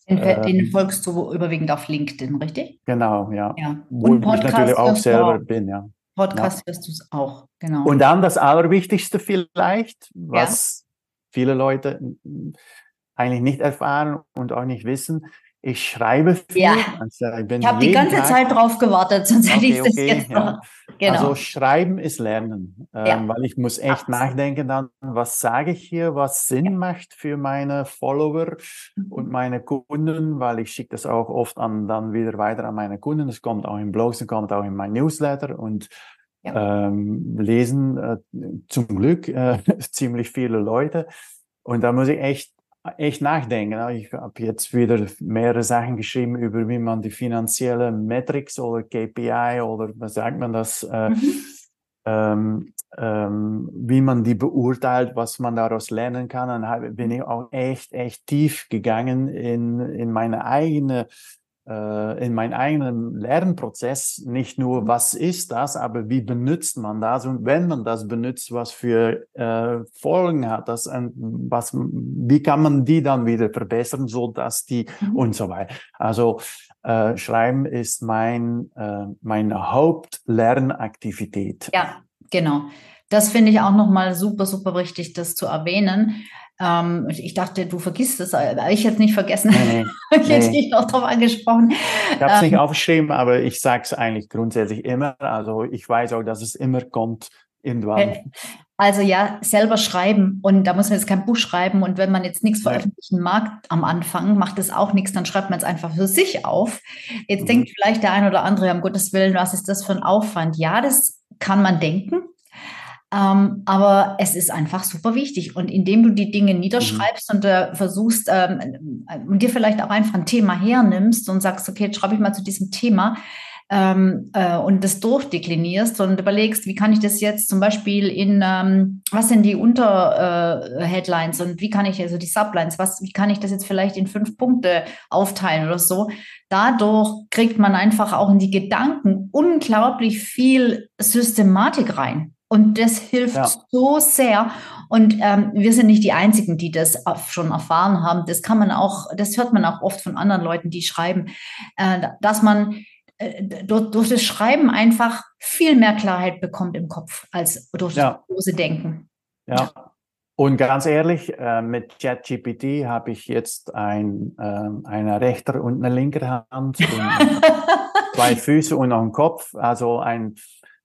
Den, den ähm, folgst du überwiegend auf LinkedIn, richtig? Genau, ja. ja. Wo und Podcast ich natürlich auch selber auch. bin, ja. Podcast ja. hörst du es auch, genau. Und dann das Allerwichtigste vielleicht, was ja. viele Leute eigentlich nicht erfahren und auch nicht wissen, ich schreibe viel. Ja. Also ich, ich habe die ganze Tag... Zeit drauf gewartet, sonst hätte ich das okay, jetzt ja. noch. Genau. Also schreiben ist lernen, ähm, ja. weil ich muss echt Absolut. nachdenken dann, was sage ich hier, was Sinn macht für meine Follower mhm. und meine Kunden, weil ich schicke das auch oft an, dann wieder weiter an meine Kunden. Es kommt auch in Blogs, es kommt auch in mein Newsletter und ähm, lesen äh, zum Glück äh, [LAUGHS] ziemlich viele Leute. Und da muss ich echt echt nachdenken. Ich habe jetzt wieder mehrere Sachen geschrieben über, wie man die finanzielle Metrics oder KPI oder was sagt man das, äh, mhm. ähm, ähm, wie man die beurteilt, was man daraus lernen kann. Dann bin ich auch echt, echt tief gegangen in, in meine eigene in meinen eigenen Lernprozess nicht nur, was ist das, aber wie benutzt man das und wenn man das benutzt, was für äh, Folgen hat das und was, wie kann man die dann wieder verbessern, so dass die mhm. und so weiter. Also äh, Schreiben ist mein, äh, meine Hauptlernaktivität. Ja, genau. Das finde ich auch nochmal super, super wichtig, das zu erwähnen. Ähm, ich dachte, du vergisst es, ich hätte nicht vergessen. Nee, nee, [LAUGHS] ich hätte dich noch darauf angesprochen. Ich habe es ähm, nicht aufgeschrieben, aber ich sage es eigentlich grundsätzlich immer. Also ich weiß auch, dass es immer kommt irgendwann. Äh, also ja, selber schreiben und da muss man jetzt kein Buch schreiben und wenn man jetzt nichts veröffentlichen mag am Anfang, macht es auch nichts, dann schreibt man es einfach für sich auf. Jetzt mhm. denkt vielleicht der ein oder andere, um Gottes Willen, was ist das für ein Aufwand? Ja, das kann man denken, ähm, aber es ist einfach super wichtig. Und indem du die Dinge niederschreibst mhm. und äh, versuchst ähm, und dir vielleicht auch einfach ein Thema hernimmst und sagst, okay, jetzt schreibe ich mal zu diesem Thema, ähm, äh, und das durchdeklinierst und überlegst, wie kann ich das jetzt zum Beispiel in, ähm, was sind die Unterheadlines äh, und wie kann ich, also die Sublines, was, wie kann ich das jetzt vielleicht in fünf Punkte aufteilen oder so. Dadurch kriegt man einfach auch in die Gedanken unglaublich viel Systematik rein. Und das hilft ja. so sehr. Und ähm, wir sind nicht die Einzigen, die das schon erfahren haben. Das kann man auch, das hört man auch oft von anderen Leuten, die schreiben, äh, dass man äh, durch, durch, das Schreiben einfach viel mehr Klarheit bekommt im Kopf als durch ja. das große Denken. Ja. Und ganz ehrlich, äh, mit ChatGPT habe ich jetzt ein, äh, eine rechte und eine linke Hand und [LAUGHS] zwei Füße und noch einen Kopf. Also ein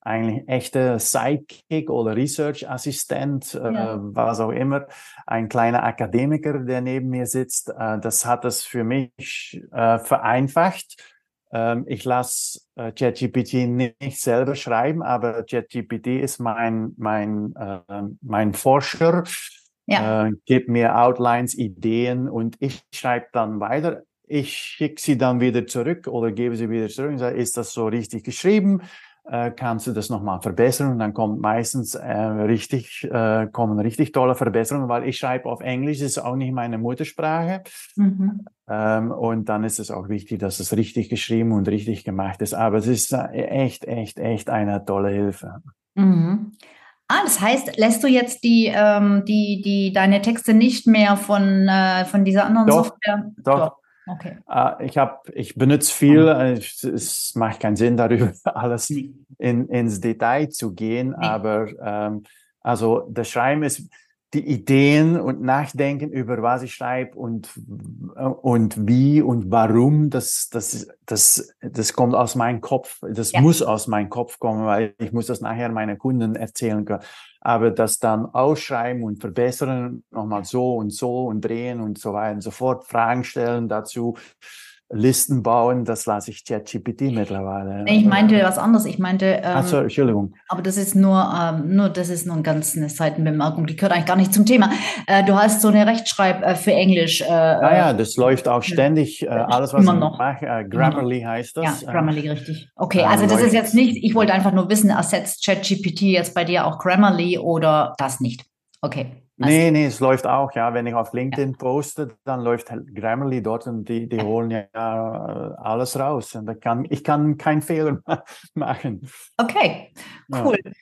eigentlich echter Sidekick oder Research-Assistent, äh, ja. äh, was auch immer, ein kleiner Akademiker, der neben mir sitzt. Äh, das hat es für mich äh, vereinfacht ähm, ich lasse äh, ChatGPT nicht selber schreiben, aber ChatGPT ist mein, mein, äh, mein Forscher, ja. äh, gibt mir Outlines, Ideen und ich schreibe dann weiter. Ich schicke sie dann wieder zurück oder gebe sie wieder zurück und sage, ist das so richtig geschrieben? Äh, kannst du das nochmal verbessern und dann kommt meistens äh, richtig, äh, kommen richtig tolle Verbesserungen, weil ich schreibe auf Englisch, ist auch nicht meine Muttersprache. Mhm. Ähm, und dann ist es auch wichtig, dass es richtig geschrieben und richtig gemacht ist. Aber es ist äh, echt, echt, echt eine tolle Hilfe. Mhm. Ah, das heißt, lässt du jetzt die, ähm, die, die, deine Texte nicht mehr von, äh, von dieser anderen doch, Software? Doch, doch. Okay. Äh, ich, hab, ich benutze viel, äh, es macht keinen Sinn, [LAUGHS] darüber alles in, ins Detail zu gehen, aber ähm, also das Schreiben ist die Ideen und Nachdenken über was ich schreibe und, und wie und warum, das, das, das, das kommt aus meinem Kopf. Das ja. muss aus meinem Kopf kommen, weil ich muss das nachher meinen Kunden erzählen können aber das dann ausschreiben und verbessern, nochmal so und so und drehen und so weiter und so fort, Fragen stellen dazu, Listen bauen, das lasse ich ChatGPT mittlerweile. Ich meinte was anderes. Ich meinte. Ähm, Achso, Entschuldigung. Aber das ist nur, ähm, nur, das ist nur eine ganz eine Seitenbemerkung. Die gehört eigentlich gar nicht zum Thema. Äh, du hast so eine Rechtschreib äh, für Englisch. Äh, ja, ja, das läuft auch ständig. Äh, alles, was immer ich noch. mache, äh, Grammarly heißt das. Ja, Grammarly, richtig. Okay, also das ist jetzt nicht, ich wollte einfach nur wissen, ersetzt ChatGPT jetzt bei dir auch Grammarly oder das nicht? Okay. Also, nee, nee, es läuft auch, ja. Wenn ich auf LinkedIn ja. poste, dann läuft Grammarly dort und die, die holen ja alles raus. Und da kann, ich kann keinen Fehler [LAUGHS] machen. Okay, cool. Ja.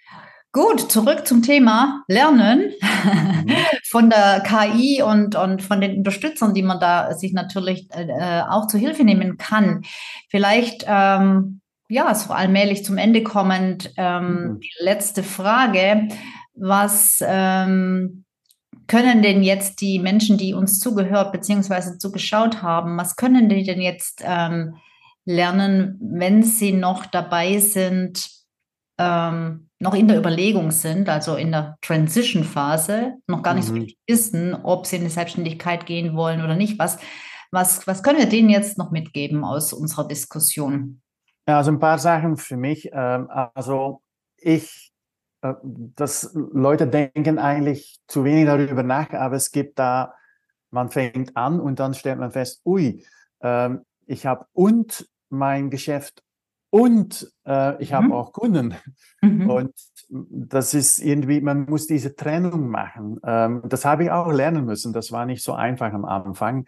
Gut, zurück zum Thema Lernen mhm. [LAUGHS] von der KI und, und von den Unterstützern, die man da sich natürlich äh, auch zu Hilfe nehmen kann. Vielleicht, ähm, ja, so allmählich zum Ende kommend, ähm, mhm. die letzte Frage. Was ähm, können denn jetzt die Menschen, die uns zugehört bzw. zugeschaut haben, was können die denn jetzt ähm, lernen, wenn sie noch dabei sind, ähm, noch in der Überlegung sind, also in der Transition-Phase, noch gar nicht mhm. so richtig wissen, ob sie in die Selbstständigkeit gehen wollen oder nicht. Was, was, was können wir denen jetzt noch mitgeben aus unserer Diskussion? Ja, also ein paar Sachen für mich. Ähm, also ich dass Leute denken eigentlich zu wenig darüber nach, aber es gibt da, man fängt an und dann stellt man fest, ui, äh, ich habe und mein Geschäft und äh, ich habe mhm. auch Kunden. Mhm. Und das ist irgendwie, man muss diese Trennung machen. Ähm, das habe ich auch lernen müssen. Das war nicht so einfach am Anfang.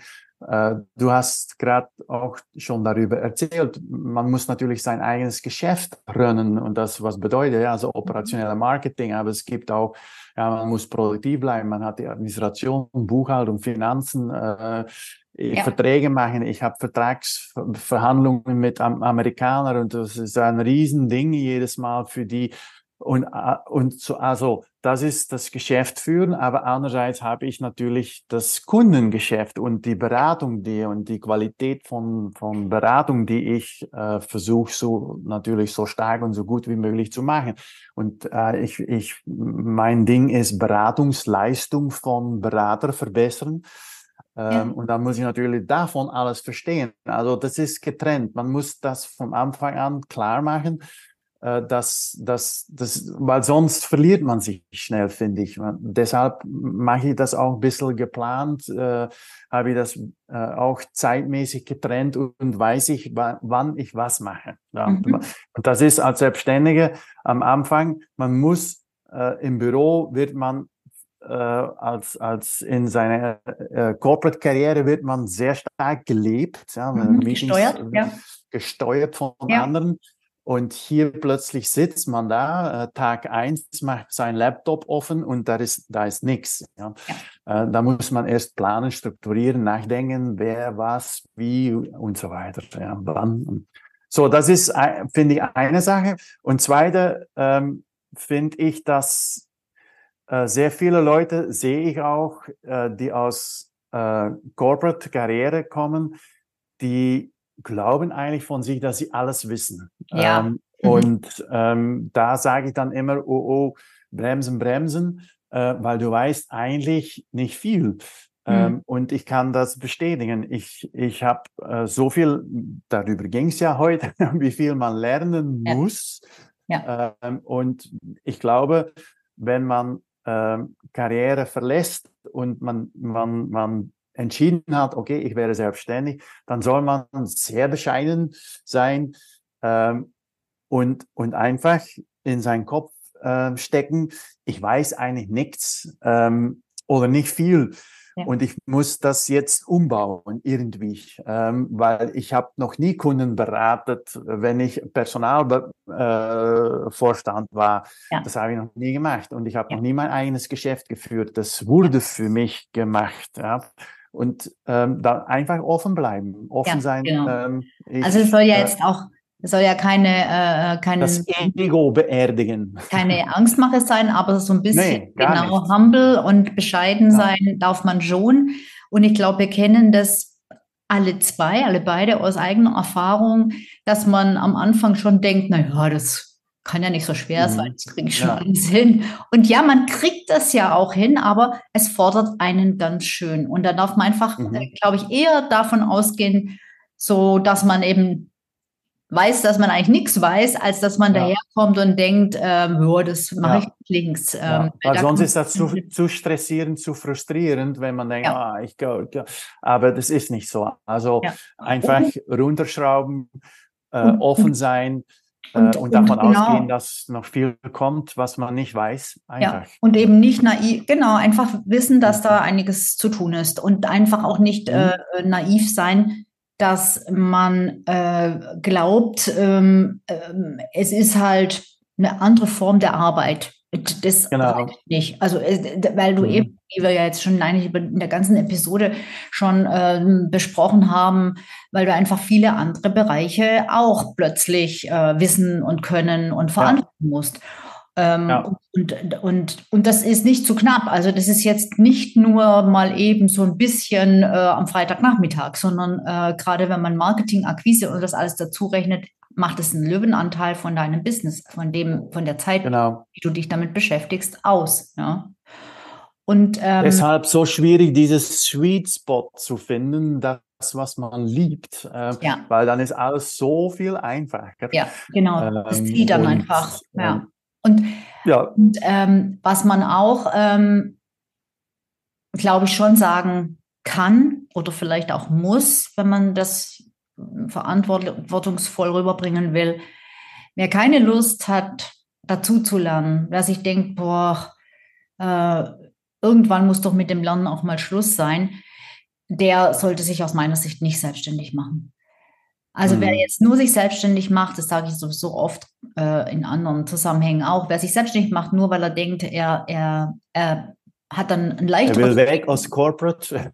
Äh, du hast gerade auch schon darüber erzählt, man muss natürlich sein eigenes Geschäft runnen und das was bedeutet, also operationelle Marketing, aber es gibt auch, ja, man muss produktiv bleiben, man hat die Administration, Buchhaltung, Finanzen, äh, ja. Verträge machen, ich habe Vertragsverhandlungen mit Amerikanern und das ist ein Riesending jedes Mal für die Und, äh, und so, also das ist das Geschäft führen, aber andererseits habe ich natürlich das Kundengeschäft und die Beratung, die und die Qualität von, von Beratung, die ich äh, versuche so natürlich so stark und so gut wie möglich zu machen. Und äh, ich, ich, mein Ding ist Beratungsleistung von Berater verbessern. Ähm, ja. Und dann muss ich natürlich davon alles verstehen. Also das ist getrennt. Man muss das von Anfang an klar machen äh, dass, dass, dass, weil sonst verliert man sich schnell, finde ich. Deshalb mache ich das auch ein bisschen geplant, äh, habe ich das äh, auch zeitmäßig getrennt und, und weiß ich, wann ich was mache. Ja. Mhm. Und das ist als Selbstständige am Anfang, man muss äh, im Büro wird man äh, als, als in seiner äh, Corporate-Karriere wird man sehr stark gelebt, ja, mhm, gesteuert, ja. gesteuert von ja. anderen. Und hier plötzlich sitzt man da, äh, Tag eins macht sein Laptop offen und da ist, da ist nichts. Ja. Äh, da muss man erst planen, strukturieren, nachdenken, wer, was, wie und so weiter. Ja, wann. So, das ist, finde ich, eine Sache. Und zweite, ähm, finde ich, dass äh, sehr viele Leute, sehe ich auch, äh, die aus äh, Corporate-Karriere kommen, die glauben eigentlich von sich, dass sie alles wissen. Ja. Ähm, mhm. Und ähm, da sage ich dann immer, oh, oh, bremsen, bremsen, äh, weil du weißt eigentlich nicht viel. Mhm. Ähm, und ich kann das bestätigen. Ich, ich habe äh, so viel, darüber ging es ja heute, [LAUGHS] wie viel man lernen ja. muss. Ja. Ähm, und ich glaube, wenn man ähm, Karriere verlässt und man, man, man entschieden hat, okay, ich werde selbstständig, dann soll man sehr bescheiden sein ähm, und, und einfach in seinen Kopf äh, stecken, ich weiß eigentlich nichts ähm, oder nicht viel. Ja. Und ich muss das jetzt umbauen irgendwie, ähm, weil ich habe noch nie Kunden beratet, wenn ich Personalvorstand äh, war. Ja. Das habe ich noch nie gemacht und ich habe ja. noch nie mein eigenes Geschäft geführt. Das wurde für mich gemacht. Und ähm, da einfach offen bleiben, offen ja, sein. Genau. Ähm, ich, also es soll ja äh, jetzt auch, es soll ja keine, äh, keine das Ego beerdigen. Keine [LAUGHS] Angstmache sein, aber so ein bisschen nee, genau nicht. humble und bescheiden ja. sein darf man schon. Und ich glaube, wir kennen das alle zwei, alle beide aus eigener Erfahrung, dass man am Anfang schon denkt, na ja, das kann ja nicht so schwer mhm. sein, das kriege ich schon ja. alles hin. Und ja, man kriegt das ja auch hin, aber es fordert einen ganz schön. Und da darf man einfach, mhm. äh, glaube ich, eher davon ausgehen, so dass man eben weiß, dass man eigentlich nichts weiß, als dass man ja. daherkommt und denkt, ähm, oh, das mache ja. ich links. Ähm, Weil sonst ist das zu, zu stressierend, zu frustrierend, wenn man denkt, ah, ich go, go. aber das ist nicht so. Also einfach runterschrauben, äh, offen sein, und, äh, und davon und genau, ausgehen, dass noch viel kommt, was man nicht weiß. Einfach. Ja, und eben nicht naiv, genau, einfach wissen, dass da einiges zu tun ist und einfach auch nicht mhm. äh, naiv sein, dass man äh, glaubt, ähm, äh, es ist halt eine andere Form der Arbeit. Das genau. nicht. Also, äh, weil du mhm. eben, wie wir ja jetzt schon eigentlich in der ganzen Episode schon äh, besprochen haben, weil du einfach viele andere Bereiche auch plötzlich äh, wissen und können und verantworten ja. musst. Ähm, ja. und, und, und das ist nicht zu knapp. Also das ist jetzt nicht nur mal eben so ein bisschen äh, am Freitagnachmittag, sondern äh, gerade wenn man Marketing, Akquise und das alles dazu rechnet, macht es einen Löwenanteil von deinem Business, von dem, von der Zeit, genau. die du dich damit beschäftigst, aus. Ja? Und ähm, deshalb so schwierig, dieses Sweet Spot zu finden, das, was man liebt, äh, ja. weil dann ist alles so viel einfacher. Ja, genau. Ähm, das zieht dann und, einfach. Ja. Ähm, und, ja. und ähm, was man auch, ähm, glaube ich, schon sagen kann oder vielleicht auch muss, wenn man das verantwortungsvoll rüberbringen will. Wer keine Lust hat, dazu zu lernen, wer sich denkt, boah, äh, irgendwann muss doch mit dem Lernen auch mal Schluss sein, der sollte sich aus meiner Sicht nicht selbstständig machen. Also mhm. wer jetzt nur sich selbstständig macht, das sage ich sowieso oft äh, in anderen Zusammenhängen auch, wer sich selbstständig macht, nur weil er denkt, er, er, er hat dann ein leichteres... Er will weg aus Corporate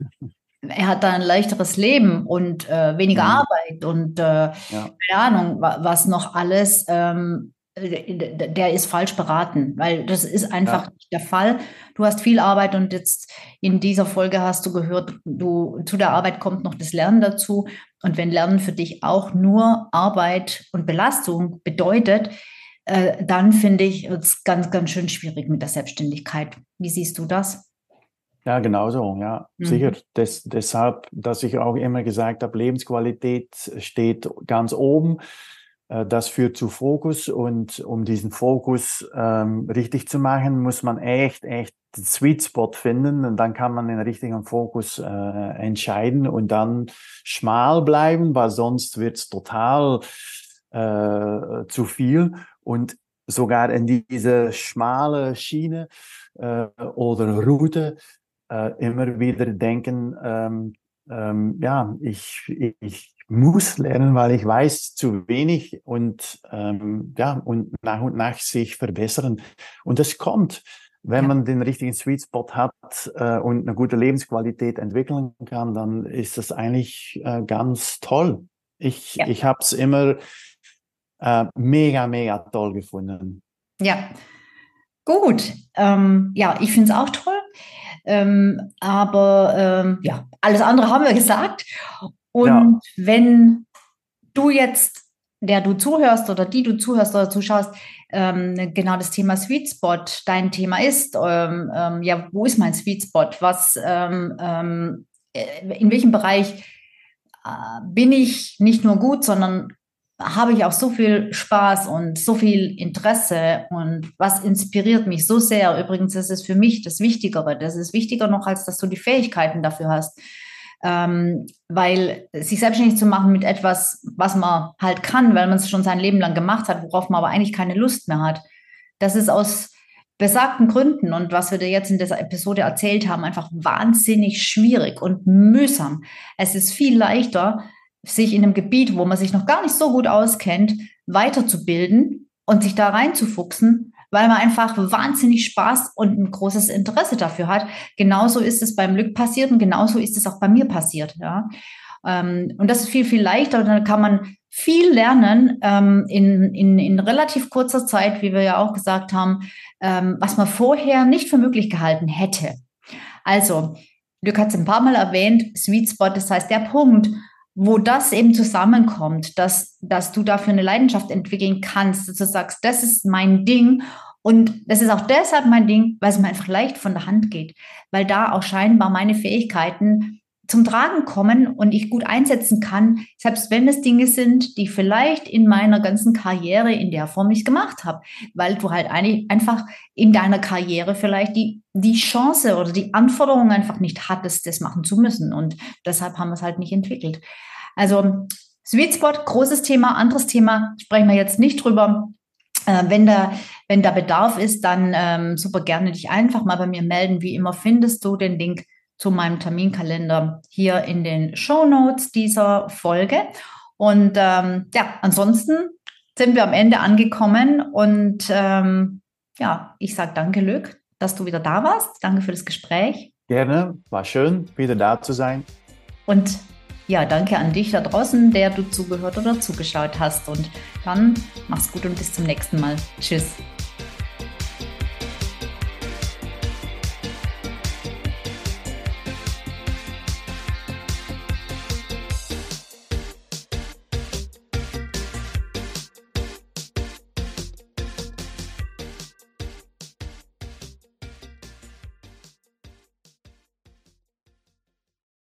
er hat da ein leichteres Leben und äh, weniger mhm. Arbeit und äh, ja. keine Ahnung, was noch alles, ähm, äh, der ist falsch beraten, weil das ist einfach ja. nicht der Fall. Du hast viel Arbeit und jetzt in dieser Folge hast du gehört, du zu der Arbeit kommt noch das Lernen dazu. Und wenn Lernen für dich auch nur Arbeit und Belastung bedeutet, äh, dann finde ich es ganz, ganz schön schwierig mit der Selbstständigkeit. Wie siehst du das? Ja, genauso, ja, mhm. sicher. Des, deshalb, dass ich auch immer gesagt habe, Lebensqualität steht ganz oben. Äh, das führt zu Fokus und um diesen Fokus ähm, richtig zu machen, muss man echt, echt den Sweet Spot finden und dann kann man den richtigen Fokus äh, entscheiden und dann schmal bleiben, weil sonst wird's total äh, zu viel und sogar in diese schmale Schiene äh, oder Route äh, immer wieder denken, ähm, ähm, ja, ich, ich muss lernen, weil ich weiß zu wenig und ähm, ja und nach und nach sich verbessern und das kommt, wenn ja. man den richtigen Sweet Spot hat äh, und eine gute Lebensqualität entwickeln kann, dann ist das eigentlich äh, ganz toll. Ich ja. ich habe es immer äh, mega mega toll gefunden. Ja, gut. Ähm, ja, ich finde es auch toll. Ähm, aber ähm, ja, alles andere haben wir gesagt. Und ja. wenn du jetzt, der du zuhörst oder die du zuhörst oder zuschaust, ähm, genau das Thema Sweet Spot dein Thema ist, ähm, ähm, ja, wo ist mein Sweet Spot? Was, ähm, äh, in welchem Bereich äh, bin ich nicht nur gut, sondern habe ich auch so viel Spaß und so viel Interesse und was inspiriert mich so sehr. Übrigens, das ist für mich das Wichtigere. Das ist wichtiger noch, als dass du die Fähigkeiten dafür hast. Ähm, weil sich selbstständig zu machen mit etwas, was man halt kann, weil man es schon sein Leben lang gemacht hat, worauf man aber eigentlich keine Lust mehr hat, das ist aus besagten Gründen und was wir dir jetzt in dieser Episode erzählt haben, einfach wahnsinnig schwierig und mühsam. Es ist viel leichter, sich in einem Gebiet, wo man sich noch gar nicht so gut auskennt, weiterzubilden und sich da reinzufuchsen, weil man einfach wahnsinnig Spaß und ein großes Interesse dafür hat. Genauso ist es beim Glück passiert und genauso ist es auch bei mir passiert. Ja. Ähm, und das ist viel, viel leichter. Und dann kann man viel lernen ähm, in, in, in relativ kurzer Zeit, wie wir ja auch gesagt haben, ähm, was man vorher nicht für möglich gehalten hätte. Also, Glück hat es ein paar Mal erwähnt, Sweet Spot, das heißt der Punkt, wo das eben zusammenkommt, dass, dass du dafür eine Leidenschaft entwickeln kannst, dass du sagst, das ist mein Ding. Und das ist auch deshalb mein Ding, weil es mir einfach leicht von der Hand geht, weil da auch scheinbar meine Fähigkeiten zum Tragen kommen und ich gut einsetzen kann, selbst wenn es Dinge sind, die vielleicht in meiner ganzen Karriere in der Form nicht gemacht habe, weil du halt einfach in deiner Karriere vielleicht die, die Chance oder die Anforderung einfach nicht hattest, das machen zu müssen und deshalb haben wir es halt nicht entwickelt. Also Sweet Spot, großes Thema, anderes Thema, sprechen wir jetzt nicht drüber. Äh, wenn, da, wenn da Bedarf ist, dann ähm, super gerne dich einfach mal bei mir melden. Wie immer findest du den Link zu meinem Terminkalender hier in den Show Notes dieser Folge. Und ähm, ja, ansonsten sind wir am Ende angekommen und ähm, ja, ich sage danke, Lück, dass du wieder da warst. Danke für das Gespräch. Gerne, war schön, wieder da zu sein. Und ja, danke an dich da draußen, der du zugehört oder zugeschaut hast. Und dann mach's gut und bis zum nächsten Mal. Tschüss.